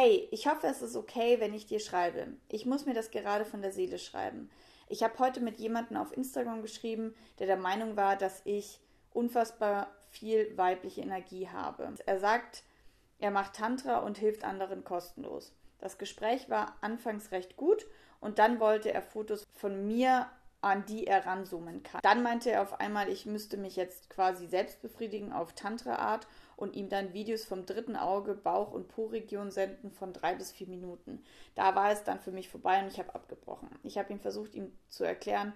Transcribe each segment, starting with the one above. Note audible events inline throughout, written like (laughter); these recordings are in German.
Hey, ich hoffe, es ist okay, wenn ich dir schreibe. Ich muss mir das gerade von der Seele schreiben. Ich habe heute mit jemandem auf Instagram geschrieben, der der Meinung war, dass ich unfassbar viel weibliche Energie habe. Er sagt, er macht Tantra und hilft anderen kostenlos. Das Gespräch war anfangs recht gut und dann wollte er Fotos von mir, an die er ranzoomen kann. Dann meinte er auf einmal, ich müsste mich jetzt quasi selbst befriedigen auf Tantra-Art und ihm dann Videos vom dritten Auge, Bauch- und Po-Region senden von drei bis vier Minuten. Da war es dann für mich vorbei und ich habe abgebrochen. Ich habe ihm versucht, ihm zu erklären,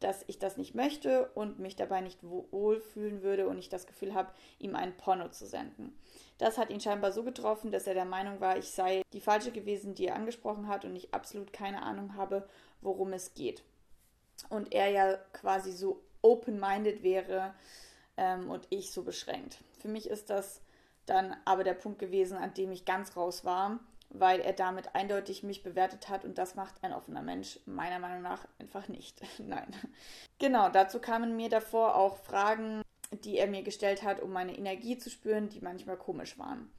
dass ich das nicht möchte und mich dabei nicht wohlfühlen würde und ich das Gefühl habe, ihm ein Porno zu senden. Das hat ihn scheinbar so getroffen, dass er der Meinung war, ich sei die falsche gewesen, die er angesprochen hat und ich absolut keine Ahnung habe, worum es geht. Und er ja quasi so open-minded wäre ähm, und ich so beschränkt. Für mich ist das dann aber der Punkt gewesen, an dem ich ganz raus war weil er damit eindeutig mich bewertet hat und das macht ein offener Mensch meiner Meinung nach einfach nicht. (laughs) Nein. Genau, dazu kamen mir davor auch Fragen, die er mir gestellt hat, um meine Energie zu spüren, die manchmal komisch waren.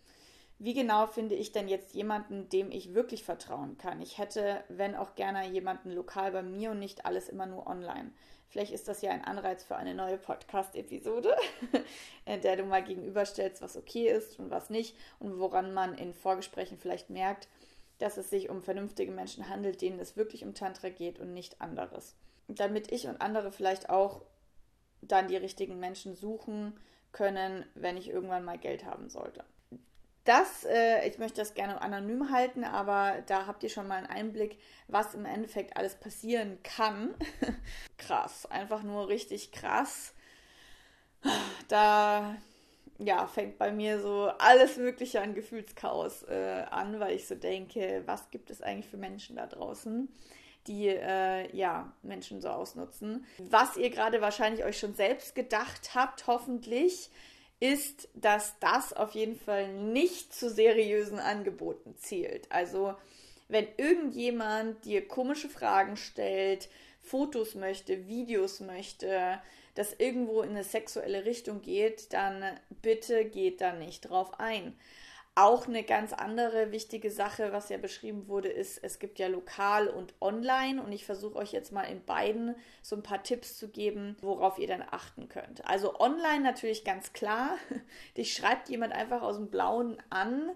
Wie genau finde ich denn jetzt jemanden, dem ich wirklich vertrauen kann? Ich hätte, wenn auch gerne, jemanden lokal bei mir und nicht alles immer nur online. Vielleicht ist das ja ein Anreiz für eine neue Podcast-Episode, (laughs) in der du mal gegenüberstellst, was okay ist und was nicht und woran man in Vorgesprächen vielleicht merkt, dass es sich um vernünftige Menschen handelt, denen es wirklich um Tantra geht und nicht anderes. Damit ich und andere vielleicht auch dann die richtigen Menschen suchen können, wenn ich irgendwann mal Geld haben sollte. Das, äh, ich möchte das gerne anonym halten, aber da habt ihr schon mal einen Einblick, was im Endeffekt alles passieren kann. (laughs) krass, einfach nur richtig krass. Da ja, fängt bei mir so alles Mögliche an Gefühlschaos äh, an, weil ich so denke, was gibt es eigentlich für Menschen da draußen, die äh, ja Menschen so ausnutzen. Was ihr gerade wahrscheinlich euch schon selbst gedacht habt, hoffentlich ist, dass das auf jeden Fall nicht zu seriösen Angeboten zählt. Also wenn irgendjemand dir komische Fragen stellt, Fotos möchte, Videos möchte, das irgendwo in eine sexuelle Richtung geht, dann bitte geht da nicht drauf ein. Auch eine ganz andere wichtige Sache, was ja beschrieben wurde, ist, es gibt ja lokal und online und ich versuche euch jetzt mal in beiden so ein paar Tipps zu geben, worauf ihr dann achten könnt. Also online natürlich ganz klar, (laughs) dich schreibt jemand einfach aus dem Blauen an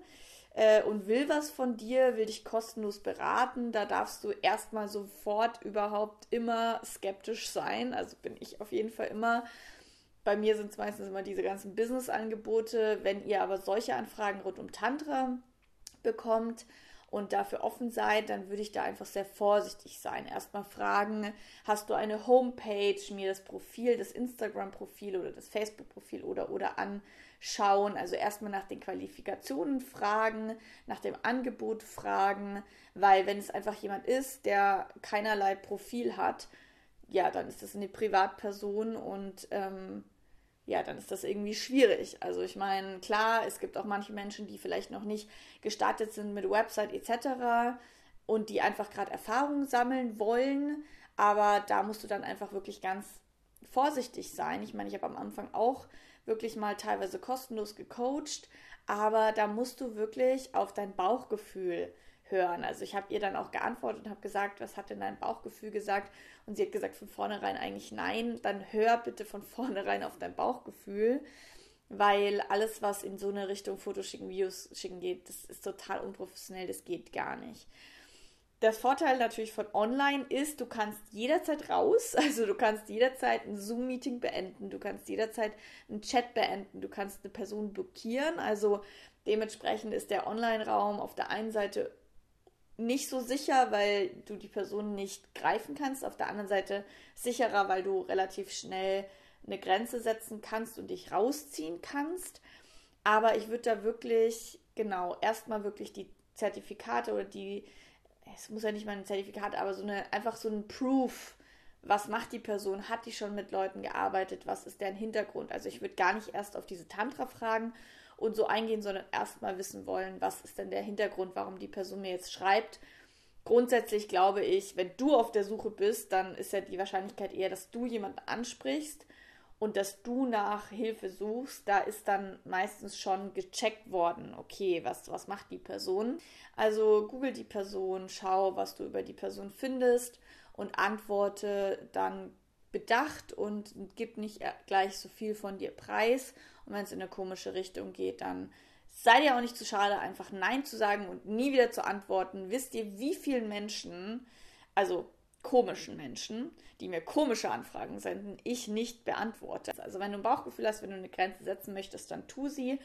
äh, und will was von dir, will dich kostenlos beraten. Da darfst du erstmal sofort überhaupt immer skeptisch sein. Also bin ich auf jeden Fall immer bei mir sind es meistens immer diese ganzen Business-Angebote. Wenn ihr aber solche Anfragen rund um Tantra bekommt und dafür offen seid, dann würde ich da einfach sehr vorsichtig sein. Erstmal fragen, hast du eine Homepage, mir das Profil, das Instagram-Profil oder das Facebook-Profil oder oder anschauen. Also erstmal nach den Qualifikationen fragen, nach dem Angebot fragen, weil wenn es einfach jemand ist, der keinerlei Profil hat, ja, dann ist das eine Privatperson und ähm, ja, dann ist das irgendwie schwierig. Also ich meine, klar, es gibt auch manche Menschen, die vielleicht noch nicht gestartet sind mit Website etc. und die einfach gerade Erfahrungen sammeln wollen, aber da musst du dann einfach wirklich ganz vorsichtig sein. Ich meine, ich habe am Anfang auch wirklich mal teilweise kostenlos gecoacht, aber da musst du wirklich auf dein Bauchgefühl hören. Also ich habe ihr dann auch geantwortet und habe gesagt, was hat denn dein Bauchgefühl gesagt? Und sie hat gesagt von vornherein eigentlich nein. Dann hör bitte von (laughs) vornherein auf dein Bauchgefühl, weil alles, was in so eine Richtung Fotos schicken, Videos schicken geht, das ist total unprofessionell, das geht gar nicht. Das Vorteil natürlich von online ist, du kannst jederzeit raus, (laughs) also du kannst jederzeit ein Zoom-Meeting beenden, du kannst jederzeit einen Chat beenden, du kannst eine Person blockieren, also dementsprechend ist der Online-Raum auf der einen Seite nicht so sicher, weil du die Person nicht greifen kannst. Auf der anderen Seite sicherer, weil du relativ schnell eine Grenze setzen kannst und dich rausziehen kannst. Aber ich würde da wirklich, genau, erstmal wirklich die Zertifikate oder die, es muss ja nicht mal ein Zertifikat, aber so eine, einfach so ein Proof. Was macht die Person? Hat die schon mit Leuten gearbeitet? Was ist deren Hintergrund? Also ich würde gar nicht erst auf diese Tantra-Fragen und so eingehen, sondern erstmal wissen wollen, was ist denn der Hintergrund, warum die Person mir jetzt schreibt. Grundsätzlich glaube ich, wenn du auf der Suche bist, dann ist ja die Wahrscheinlichkeit eher, dass du jemanden ansprichst und dass du nach Hilfe suchst, da ist dann meistens schon gecheckt worden, okay, was, was macht die Person? Also google die Person, schau, was du über die Person findest und antworte dann bedacht und gib nicht gleich so viel von dir preis. Und wenn es in eine komische Richtung geht, dann sei dir auch nicht zu schade, einfach Nein zu sagen und nie wieder zu antworten. Wisst ihr, wie vielen Menschen, also komischen Menschen, die mir komische Anfragen senden, ich nicht beantworte. Also wenn du ein Bauchgefühl hast, wenn du eine Grenze setzen möchtest, dann tu sie.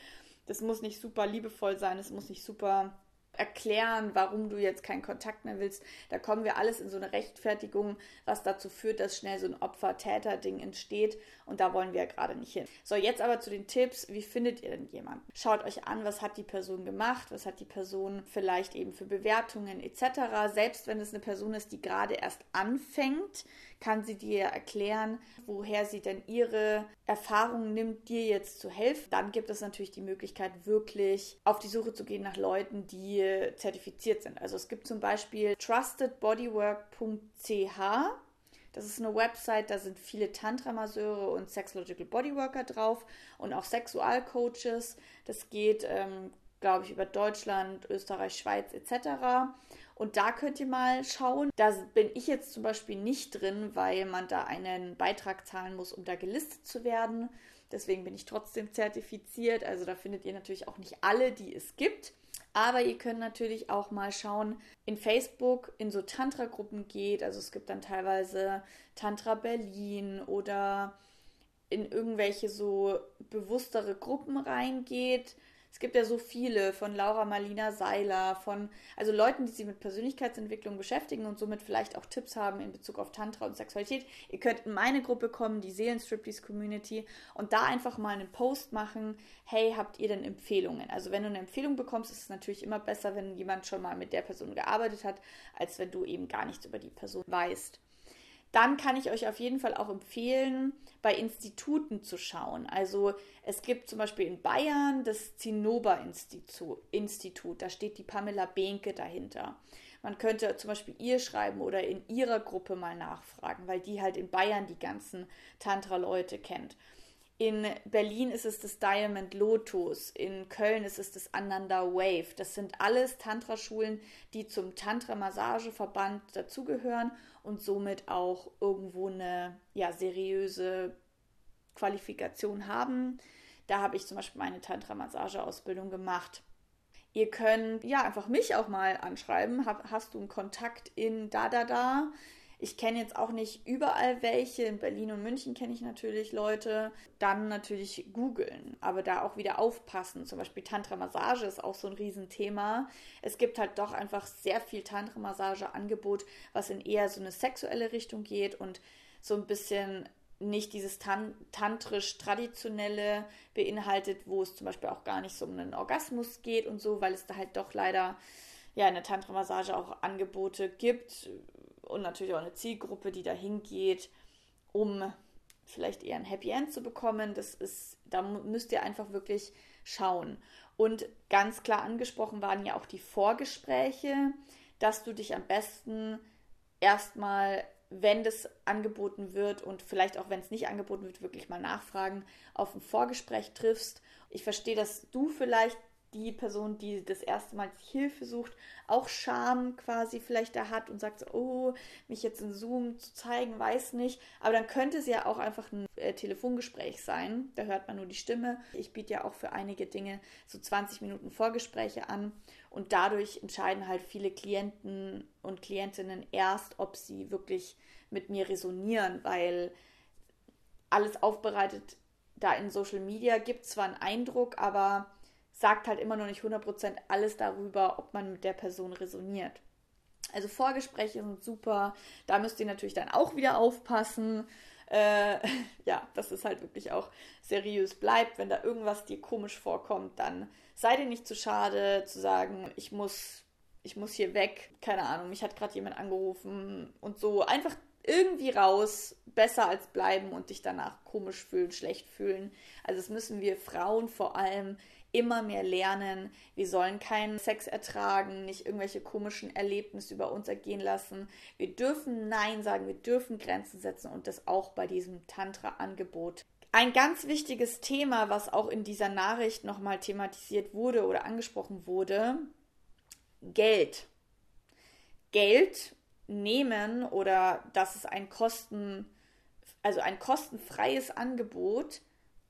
Das muss nicht super liebevoll sein, es muss nicht super erklären, warum du jetzt keinen Kontakt mehr willst. Da kommen wir alles in so eine Rechtfertigung, was dazu führt, dass schnell so ein Opfer-Täter-Ding entsteht. Und da wollen wir ja gerade nicht hin. So, jetzt aber zu den Tipps. Wie findet ihr denn jemanden? Schaut euch an, was hat die Person gemacht, was hat die Person vielleicht eben für Bewertungen etc. Selbst wenn es eine Person ist, die gerade erst anfängt, kann sie dir erklären, woher sie denn ihre Erfahrungen nimmt, dir jetzt zu helfen. Dann gibt es natürlich die Möglichkeit, wirklich auf die Suche zu gehen nach Leuten, die zertifiziert sind. Also es gibt zum Beispiel trustedbodywork.ch. Das ist eine Website, da sind viele Tantra-Masseure und Sexological Bodyworker drauf und auch Sexualcoaches. Das geht, ähm, glaube ich, über Deutschland, Österreich, Schweiz etc. Und da könnt ihr mal schauen. Da bin ich jetzt zum Beispiel nicht drin, weil man da einen Beitrag zahlen muss, um da gelistet zu werden. Deswegen bin ich trotzdem zertifiziert. Also da findet ihr natürlich auch nicht alle, die es gibt. Aber ihr könnt natürlich auch mal schauen, in Facebook in so Tantra-Gruppen geht. Also es gibt dann teilweise Tantra Berlin oder in irgendwelche so bewusstere Gruppen reingeht es gibt ja so viele von Laura Marlina Seiler, von also Leuten, die sich mit Persönlichkeitsentwicklung beschäftigen und somit vielleicht auch Tipps haben in Bezug auf Tantra und Sexualität. Ihr könnt in meine Gruppe kommen, die Seelenstriptease Community, und da einfach mal einen Post machen. Hey, habt ihr denn Empfehlungen? Also wenn du eine Empfehlung bekommst, ist es natürlich immer besser, wenn jemand schon mal mit der Person gearbeitet hat, als wenn du eben gar nichts über die Person weißt dann kann ich euch auf jeden Fall auch empfehlen, bei Instituten zu schauen. Also es gibt zum Beispiel in Bayern das Zinnober-Institut, da steht die Pamela Behnke dahinter. Man könnte zum Beispiel ihr schreiben oder in ihrer Gruppe mal nachfragen, weil die halt in Bayern die ganzen Tantra-Leute kennt. In Berlin ist es das Diamond Lotus, in Köln ist es das Ananda Wave. Das sind alles Tantra-Schulen, die zum Tantra-Massageverband dazugehören und somit auch irgendwo eine ja, seriöse Qualifikation haben. Da habe ich zum Beispiel meine Tantra-Massage-Ausbildung gemacht. Ihr könnt ja einfach mich auch mal anschreiben. Hab, hast du einen Kontakt in da da da? Ich kenne jetzt auch nicht überall welche. In Berlin und München kenne ich natürlich Leute. Dann natürlich googeln, aber da auch wieder aufpassen. Zum Beispiel Tantra-Massage ist auch so ein Riesenthema. Es gibt halt doch einfach sehr viel Tantra-Massage-Angebot, was in eher so eine sexuelle Richtung geht und so ein bisschen nicht dieses tan tantrisch-traditionelle beinhaltet, wo es zum Beispiel auch gar nicht so um einen Orgasmus geht und so, weil es da halt doch leider ja in der Tantra-Massage auch Angebote gibt, und natürlich auch eine Zielgruppe, die dahin geht, um vielleicht eher ein Happy End zu bekommen. Das ist, da müsst ihr einfach wirklich schauen. Und ganz klar angesprochen waren ja auch die Vorgespräche, dass du dich am besten erstmal, wenn das angeboten wird und vielleicht auch wenn es nicht angeboten wird, wirklich mal nachfragen, auf ein Vorgespräch triffst. Ich verstehe, dass du vielleicht die Person, die das erste Mal Hilfe sucht, auch Scham quasi vielleicht da hat und sagt, oh, mich jetzt in Zoom zu zeigen, weiß nicht. Aber dann könnte es ja auch einfach ein äh, Telefongespräch sein. Da hört man nur die Stimme. Ich biete ja auch für einige Dinge so 20 Minuten Vorgespräche an. Und dadurch entscheiden halt viele Klienten und Klientinnen erst, ob sie wirklich mit mir resonieren, weil alles aufbereitet da in Social Media gibt zwar einen Eindruck, aber sagt halt immer noch nicht 100% alles darüber, ob man mit der Person resoniert. Also Vorgespräche sind super. Da müsst ihr natürlich dann auch wieder aufpassen. Äh, (laughs) ja, dass es halt wirklich auch seriös bleibt. Wenn da irgendwas dir komisch vorkommt, dann sei dir nicht zu schade zu sagen, ich muss, ich muss hier weg. Keine Ahnung, mich hat gerade jemand angerufen und so. Einfach irgendwie raus, besser als bleiben und dich danach komisch fühlen, schlecht fühlen. Also das müssen wir Frauen vor allem immer mehr lernen. Wir sollen keinen Sex ertragen, nicht irgendwelche komischen Erlebnisse über uns ergehen lassen. Wir dürfen Nein sagen, wir dürfen Grenzen setzen und das auch bei diesem Tantra-Angebot. Ein ganz wichtiges Thema, was auch in dieser Nachricht nochmal thematisiert wurde oder angesprochen wurde, Geld. Geld nehmen oder dass es ein Kosten, also ein kostenfreies Angebot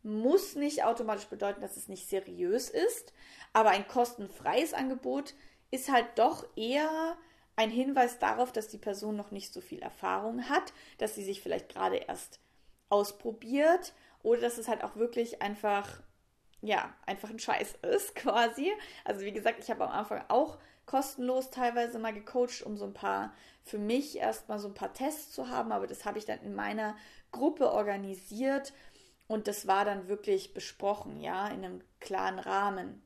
muss nicht automatisch bedeuten, dass es nicht seriös ist, aber ein kostenfreies Angebot ist halt doch eher ein Hinweis darauf, dass die Person noch nicht so viel Erfahrung hat, dass sie sich vielleicht gerade erst ausprobiert oder dass es halt auch wirklich einfach, ja, einfach ein Scheiß (laughs) ist quasi. Also wie gesagt, ich habe am Anfang auch kostenlos teilweise mal gecoacht, um so ein paar, für mich erstmal so ein paar Tests zu haben, aber das habe ich dann in meiner Gruppe organisiert und das war dann wirklich besprochen, ja, in einem klaren Rahmen.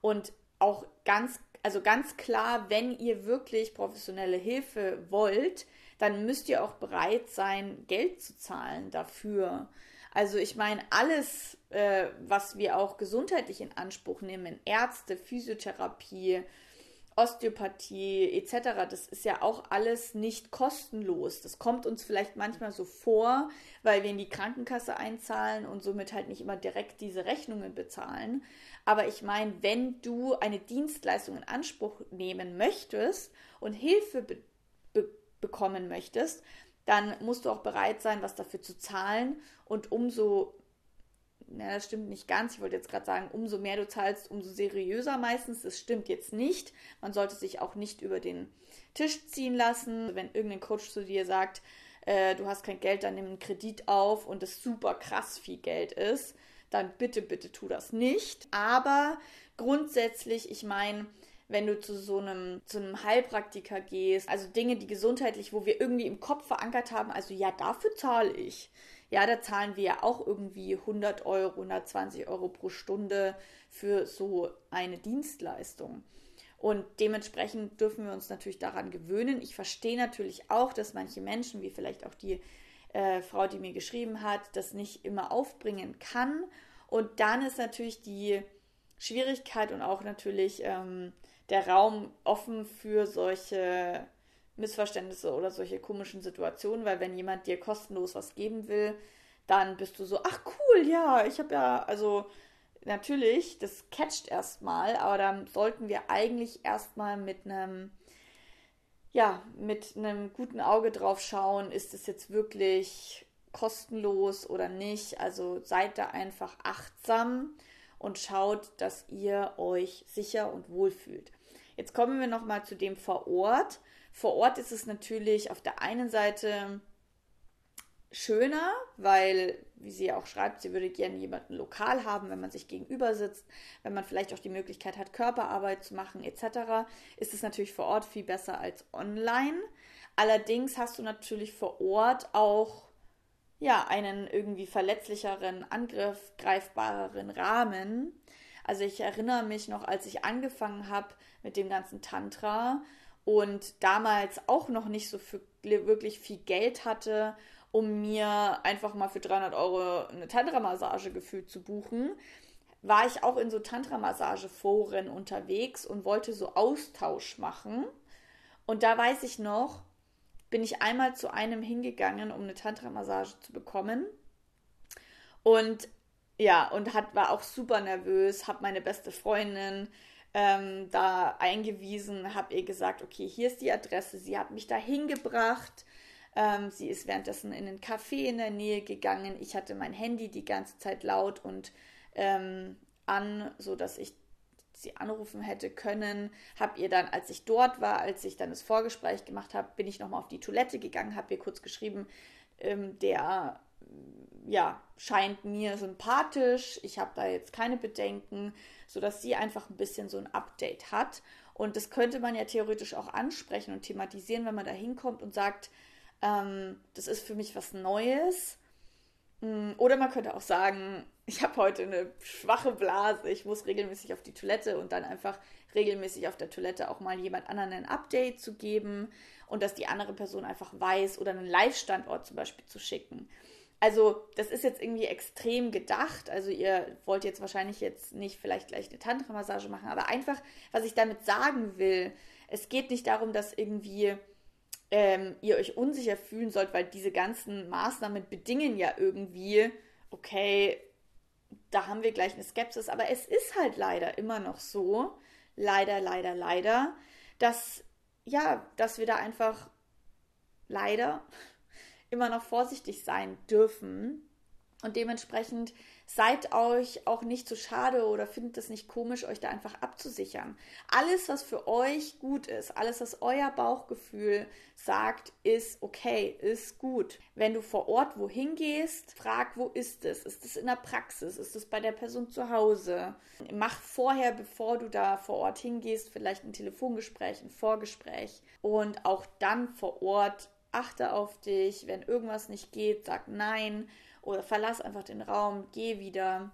Und auch ganz, also ganz klar, wenn ihr wirklich professionelle Hilfe wollt, dann müsst ihr auch bereit sein, Geld zu zahlen dafür. Also ich meine, alles, äh, was wir auch gesundheitlich in Anspruch nehmen, Ärzte, Physiotherapie, Osteopathie etc., das ist ja auch alles nicht kostenlos. Das kommt uns vielleicht manchmal so vor, weil wir in die Krankenkasse einzahlen und somit halt nicht immer direkt diese Rechnungen bezahlen. Aber ich meine, wenn du eine Dienstleistung in Anspruch nehmen möchtest und Hilfe be be bekommen möchtest, dann musst du auch bereit sein, was dafür zu zahlen. Und umso na, das stimmt nicht ganz. Ich wollte jetzt gerade sagen, umso mehr du zahlst, umso seriöser meistens. Das stimmt jetzt nicht. Man sollte sich auch nicht über den Tisch ziehen lassen. Wenn irgendein Coach zu dir sagt, äh, du hast kein Geld, dann nimm einen Kredit auf und es super krass viel Geld ist, dann bitte, bitte tu das nicht. Aber grundsätzlich, ich meine, wenn du zu so einem, zu einem Heilpraktiker gehst, also Dinge, die gesundheitlich, wo wir irgendwie im Kopf verankert haben, also ja, dafür zahle ich ja, da zahlen wir ja auch irgendwie 100 Euro, 120 Euro pro Stunde für so eine Dienstleistung. Und dementsprechend dürfen wir uns natürlich daran gewöhnen. Ich verstehe natürlich auch, dass manche Menschen, wie vielleicht auch die äh, Frau, die mir geschrieben hat, das nicht immer aufbringen kann. Und dann ist natürlich die Schwierigkeit und auch natürlich ähm, der Raum offen für solche Missverständnisse oder solche komischen Situationen, weil wenn jemand dir kostenlos was geben will, dann bist du so, ach cool, ja, ich habe ja, also natürlich, das catcht erstmal, aber dann sollten wir eigentlich erstmal mit einem, ja, mit einem guten Auge drauf schauen, ist es jetzt wirklich kostenlos oder nicht. Also seid da einfach achtsam und schaut, dass ihr euch sicher und wohl fühlt. Jetzt kommen wir nochmal zu dem vor Ort. Vor Ort ist es natürlich auf der einen Seite schöner, weil, wie sie auch schreibt, sie würde gerne jemanden lokal haben, wenn man sich gegenüber sitzt, wenn man vielleicht auch die Möglichkeit hat, Körperarbeit zu machen etc., ist es natürlich vor Ort viel besser als online. Allerdings hast du natürlich vor Ort auch ja einen irgendwie verletzlicheren, angriffgreifbareren Rahmen. Also ich erinnere mich noch, als ich angefangen habe mit dem ganzen Tantra, und damals auch noch nicht so für, wirklich viel Geld hatte, um mir einfach mal für 300 Euro eine Tantra-Massage gefühlt zu buchen, war ich auch in so Tantra-Massage-Foren unterwegs und wollte so Austausch machen. Und da weiß ich noch, bin ich einmal zu einem hingegangen, um eine Tantra-Massage zu bekommen. Und ja, und hat, war auch super nervös, habe meine beste Freundin ähm, da eingewiesen, habe ihr gesagt, okay, hier ist die Adresse. Sie hat mich da hingebracht. Ähm, sie ist währenddessen in einen Café in der Nähe gegangen. Ich hatte mein Handy die ganze Zeit laut und ähm, an, sodass ich sie anrufen hätte können. Habe ihr dann, als ich dort war, als ich dann das Vorgespräch gemacht habe, bin ich nochmal auf die Toilette gegangen, habe ihr kurz geschrieben, ähm, der ja, scheint mir sympathisch. Ich habe da jetzt keine Bedenken, sodass sie einfach ein bisschen so ein Update hat. Und das könnte man ja theoretisch auch ansprechen und thematisieren, wenn man da hinkommt und sagt, ähm, das ist für mich was Neues. Mm, oder man könnte auch sagen, ich habe heute eine schwache Blase, ich muss regelmäßig auf die Toilette und dann einfach regelmäßig auf der Toilette auch mal jemand anderen ein Update zu geben und dass die andere Person einfach weiß oder einen Live-Standort zum Beispiel zu schicken. Also, das ist jetzt irgendwie extrem gedacht. Also, ihr wollt jetzt wahrscheinlich jetzt nicht vielleicht gleich eine Tantra-Massage machen, aber einfach, was ich damit sagen will, es geht nicht darum, dass irgendwie ähm, ihr euch unsicher fühlen sollt, weil diese ganzen Maßnahmen bedingen ja irgendwie okay, da haben wir gleich eine Skepsis, aber es ist halt leider immer noch so, leider, leider, leider, dass ja, dass wir da einfach leider immer noch vorsichtig sein dürfen und dementsprechend seid euch auch nicht zu schade oder findet es nicht komisch, euch da einfach abzusichern. Alles, was für euch gut ist, alles, was euer Bauchgefühl sagt, ist okay, ist gut. Wenn du vor Ort wohin gehst, frag, wo ist es? Ist es in der Praxis? Ist es bei der Person zu Hause? Mach vorher, bevor du da vor Ort hingehst, vielleicht ein Telefongespräch, ein Vorgespräch und auch dann vor Ort achte auf dich. Wenn irgendwas nicht geht, sag nein oder verlass einfach den Raum, geh wieder.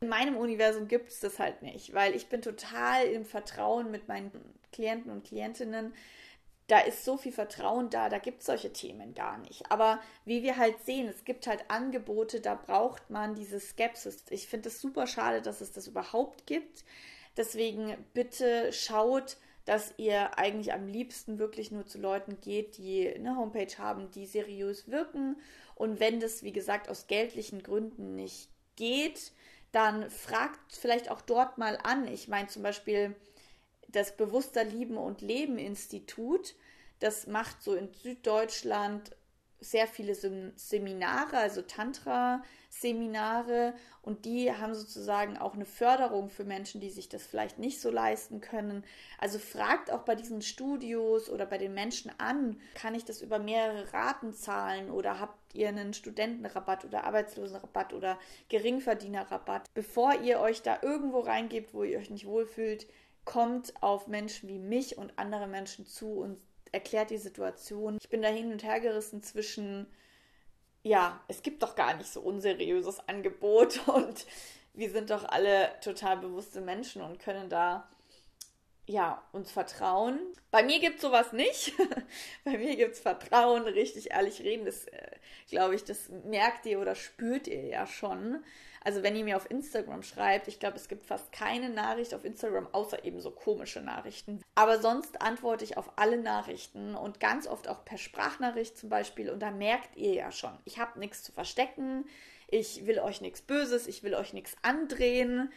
In meinem Universum gibt es das halt nicht, weil ich bin total im Vertrauen mit meinen Klienten und Klientinnen. Da ist so viel Vertrauen da, da gibt es solche Themen gar nicht. Aber wie wir halt sehen, es gibt halt Angebote, da braucht man diese Skepsis. Ich finde es super schade, dass es das überhaupt gibt. Deswegen bitte schaut, dass ihr eigentlich am liebsten wirklich nur zu Leuten geht, die eine Homepage haben, die seriös wirken und wenn das, wie gesagt, aus geldlichen Gründen nicht geht, dann fragt vielleicht auch dort mal an. Ich meine zum Beispiel das Bewusster Lieben und Leben Institut. Das macht so in Süddeutschland sehr viele Seminare, also Tantra-Seminare, und die haben sozusagen auch eine Förderung für Menschen, die sich das vielleicht nicht so leisten können. Also fragt auch bei diesen Studios oder bei den Menschen an, kann ich das über mehrere Raten zahlen oder habt ihr einen Studentenrabatt oder Arbeitslosenrabatt oder Geringverdienerrabatt? Bevor ihr euch da irgendwo reingebt, wo ihr euch nicht wohlfühlt, kommt auf Menschen wie mich und andere Menschen zu und erklärt die Situation. Ich bin da hin und her gerissen zwischen, ja, es gibt doch gar nicht so unseriöses Angebot (laughs) und wir sind doch alle total bewusste Menschen und können da ja, uns vertrauen. Bei mir gibt es sowas nicht. (laughs) Bei mir gibt es Vertrauen, richtig ehrlich reden. Das, äh, glaube ich, das merkt ihr oder spürt ihr ja schon. Also wenn ihr mir auf Instagram schreibt, ich glaube, es gibt fast keine Nachricht auf Instagram, außer eben so komische Nachrichten. Aber sonst antworte ich auf alle Nachrichten und ganz oft auch per Sprachnachricht zum Beispiel. Und da merkt ihr ja schon, ich habe nichts zu verstecken, ich will euch nichts Böses, ich will euch nichts andrehen.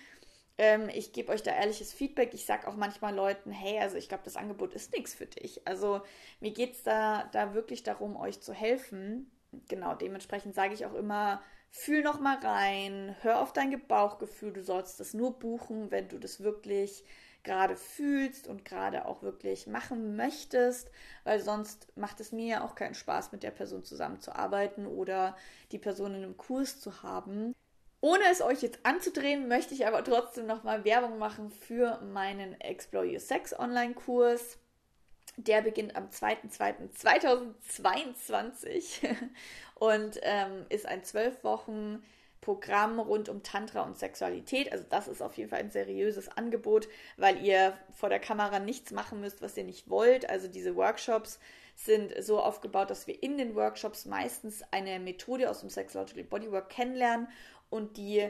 Ähm, ich gebe euch da ehrliches Feedback. Ich sage auch manchmal Leuten, hey, also ich glaube, das Angebot ist nichts für dich. Also mir geht es da, da wirklich darum, euch zu helfen. Genau, dementsprechend sage ich auch immer, fühl noch mal rein, hör auf dein Bauchgefühl. Du sollst das nur buchen, wenn du das wirklich gerade fühlst und gerade auch wirklich machen möchtest, weil sonst macht es mir ja auch keinen Spaß, mit der Person zusammenzuarbeiten oder die Person in einem Kurs zu haben. Ohne es euch jetzt anzudrehen, möchte ich aber trotzdem nochmal Werbung machen für meinen Explore Your Sex Online-Kurs. Der beginnt am 2.2.2022 (laughs) und ähm, ist ein zwölf Wochen Programm rund um Tantra und Sexualität. Also das ist auf jeden Fall ein seriöses Angebot, weil ihr vor der Kamera nichts machen müsst, was ihr nicht wollt. Also diese Workshops sind so aufgebaut, dass wir in den Workshops meistens eine Methode aus dem Sexological Bodywork kennenlernen und die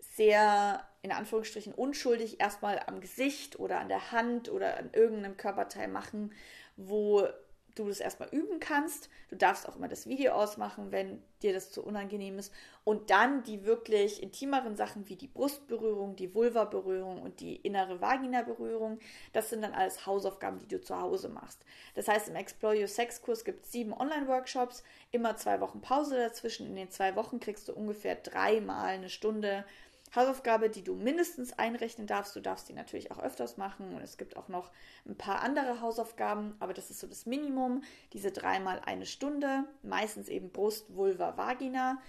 sehr in Anführungsstrichen unschuldig erstmal am Gesicht oder an der Hand oder an irgendeinem Körperteil machen, wo du das erstmal üben kannst. Du darfst auch immer das Video ausmachen, wenn dir das zu unangenehm ist. Und dann die wirklich intimeren Sachen wie die Brustberührung, die Vulva-Berührung und die innere Vagina-Berührung, das sind dann alles Hausaufgaben, die du zu Hause machst. Das heißt, im Explore Your Sex Kurs gibt es sieben Online-Workshops, immer zwei Wochen Pause dazwischen. In den zwei Wochen kriegst du ungefähr dreimal eine Stunde Hausaufgabe, die du mindestens einrechnen darfst. Du darfst die natürlich auch öfters machen und es gibt auch noch ein paar andere Hausaufgaben, aber das ist so das Minimum. Diese dreimal eine Stunde, meistens eben Brust, Vulva, Vagina.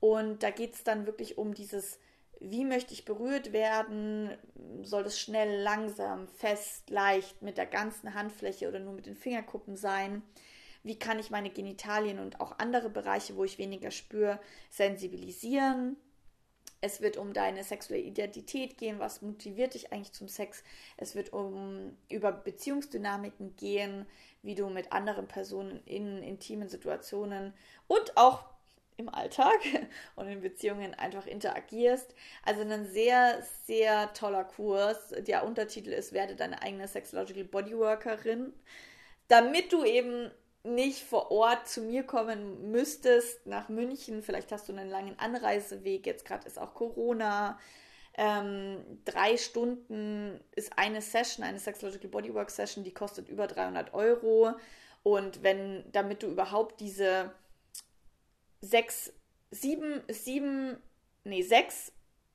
Und da geht es dann wirklich um dieses, wie möchte ich berührt werden? Soll es schnell, langsam, fest, leicht mit der ganzen Handfläche oder nur mit den Fingerkuppen sein? Wie kann ich meine Genitalien und auch andere Bereiche, wo ich weniger spüre, sensibilisieren? Es wird um deine sexuelle Identität gehen, was motiviert dich eigentlich zum Sex. Es wird um über Beziehungsdynamiken gehen, wie du mit anderen Personen in intimen Situationen und auch im Alltag (laughs) und in Beziehungen einfach interagierst. Also ein sehr, sehr toller Kurs. Der Untertitel ist Werde deine eigene Sexological Bodyworkerin, damit du eben nicht vor Ort zu mir kommen müsstest nach München, vielleicht hast du einen langen Anreiseweg, jetzt gerade ist auch Corona. Ähm, drei Stunden ist eine Session, eine Sexological Bodywork Session, die kostet über 300 Euro. Und wenn, damit du überhaupt diese sechs, sieben, sieben, nee, sechs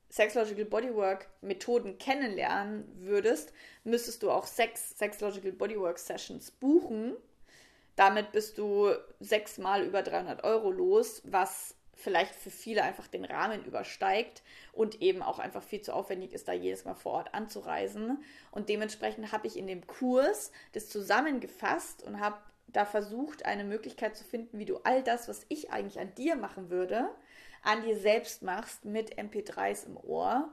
Sexological Bodywork Methoden kennenlernen würdest, müsstest du auch sechs Sexological Bodywork Sessions buchen. Damit bist du sechsmal über 300 Euro los, was vielleicht für viele einfach den Rahmen übersteigt und eben auch einfach viel zu aufwendig ist, da jedes Mal vor Ort anzureisen. Und dementsprechend habe ich in dem Kurs das zusammengefasst und habe da versucht, eine Möglichkeit zu finden, wie du all das, was ich eigentlich an dir machen würde, an dir selbst machst mit MP3s im Ohr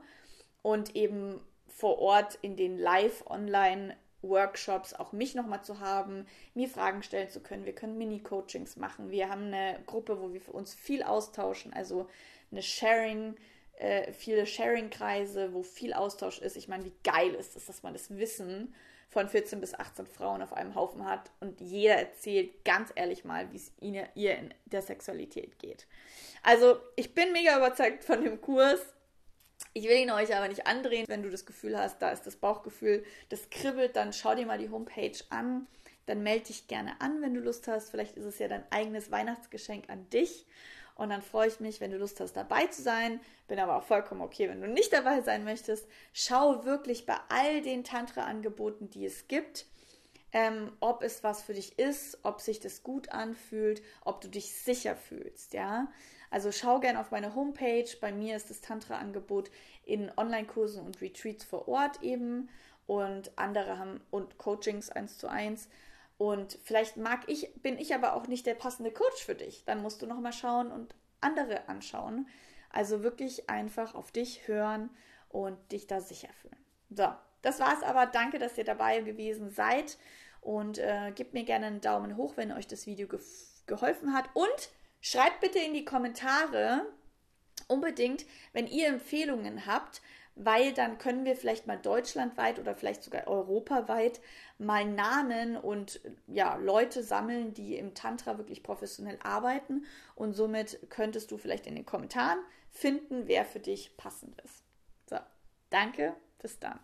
und eben vor Ort in den Live-Online Workshops auch mich nochmal zu haben, mir Fragen stellen zu können. Wir können Mini-Coachings machen. Wir haben eine Gruppe, wo wir uns viel austauschen, also eine Sharing, äh, viele Sharing-Kreise, wo viel Austausch ist. Ich meine, wie geil ist es, dass man das Wissen von 14 bis 18 Frauen auf einem Haufen hat und jeder erzählt ganz ehrlich mal, wie es ihr in der Sexualität geht. Also, ich bin mega überzeugt von dem Kurs. Ich will ihn euch aber nicht andrehen. Wenn du das Gefühl hast, da ist das Bauchgefühl, das kribbelt, dann schau dir mal die Homepage an. Dann melde dich gerne an, wenn du Lust hast. Vielleicht ist es ja dein eigenes Weihnachtsgeschenk an dich. Und dann freue ich mich, wenn du Lust hast, dabei zu sein. Bin aber auch vollkommen okay, wenn du nicht dabei sein möchtest. Schau wirklich bei all den Tantra-Angeboten, die es gibt, ähm, ob es was für dich ist, ob sich das gut anfühlt, ob du dich sicher fühlst, ja. Also schau gerne auf meine Homepage. Bei mir ist das Tantra-Angebot in Online-Kursen und Retreats vor Ort eben und andere haben und Coachings eins zu eins. Und vielleicht mag ich, bin ich aber auch nicht der passende Coach für dich. Dann musst du noch mal schauen und andere anschauen. Also wirklich einfach auf dich hören und dich da sicher fühlen. So, das war's aber. Danke, dass ihr dabei gewesen seid und äh, gebt mir gerne einen Daumen hoch, wenn euch das Video ge geholfen hat und Schreibt bitte in die Kommentare unbedingt, wenn ihr Empfehlungen habt, weil dann können wir vielleicht mal deutschlandweit oder vielleicht sogar europaweit mal Namen und ja, Leute sammeln, die im Tantra wirklich professionell arbeiten und somit könntest du vielleicht in den Kommentaren finden, wer für dich passend ist. So, danke, bis dann.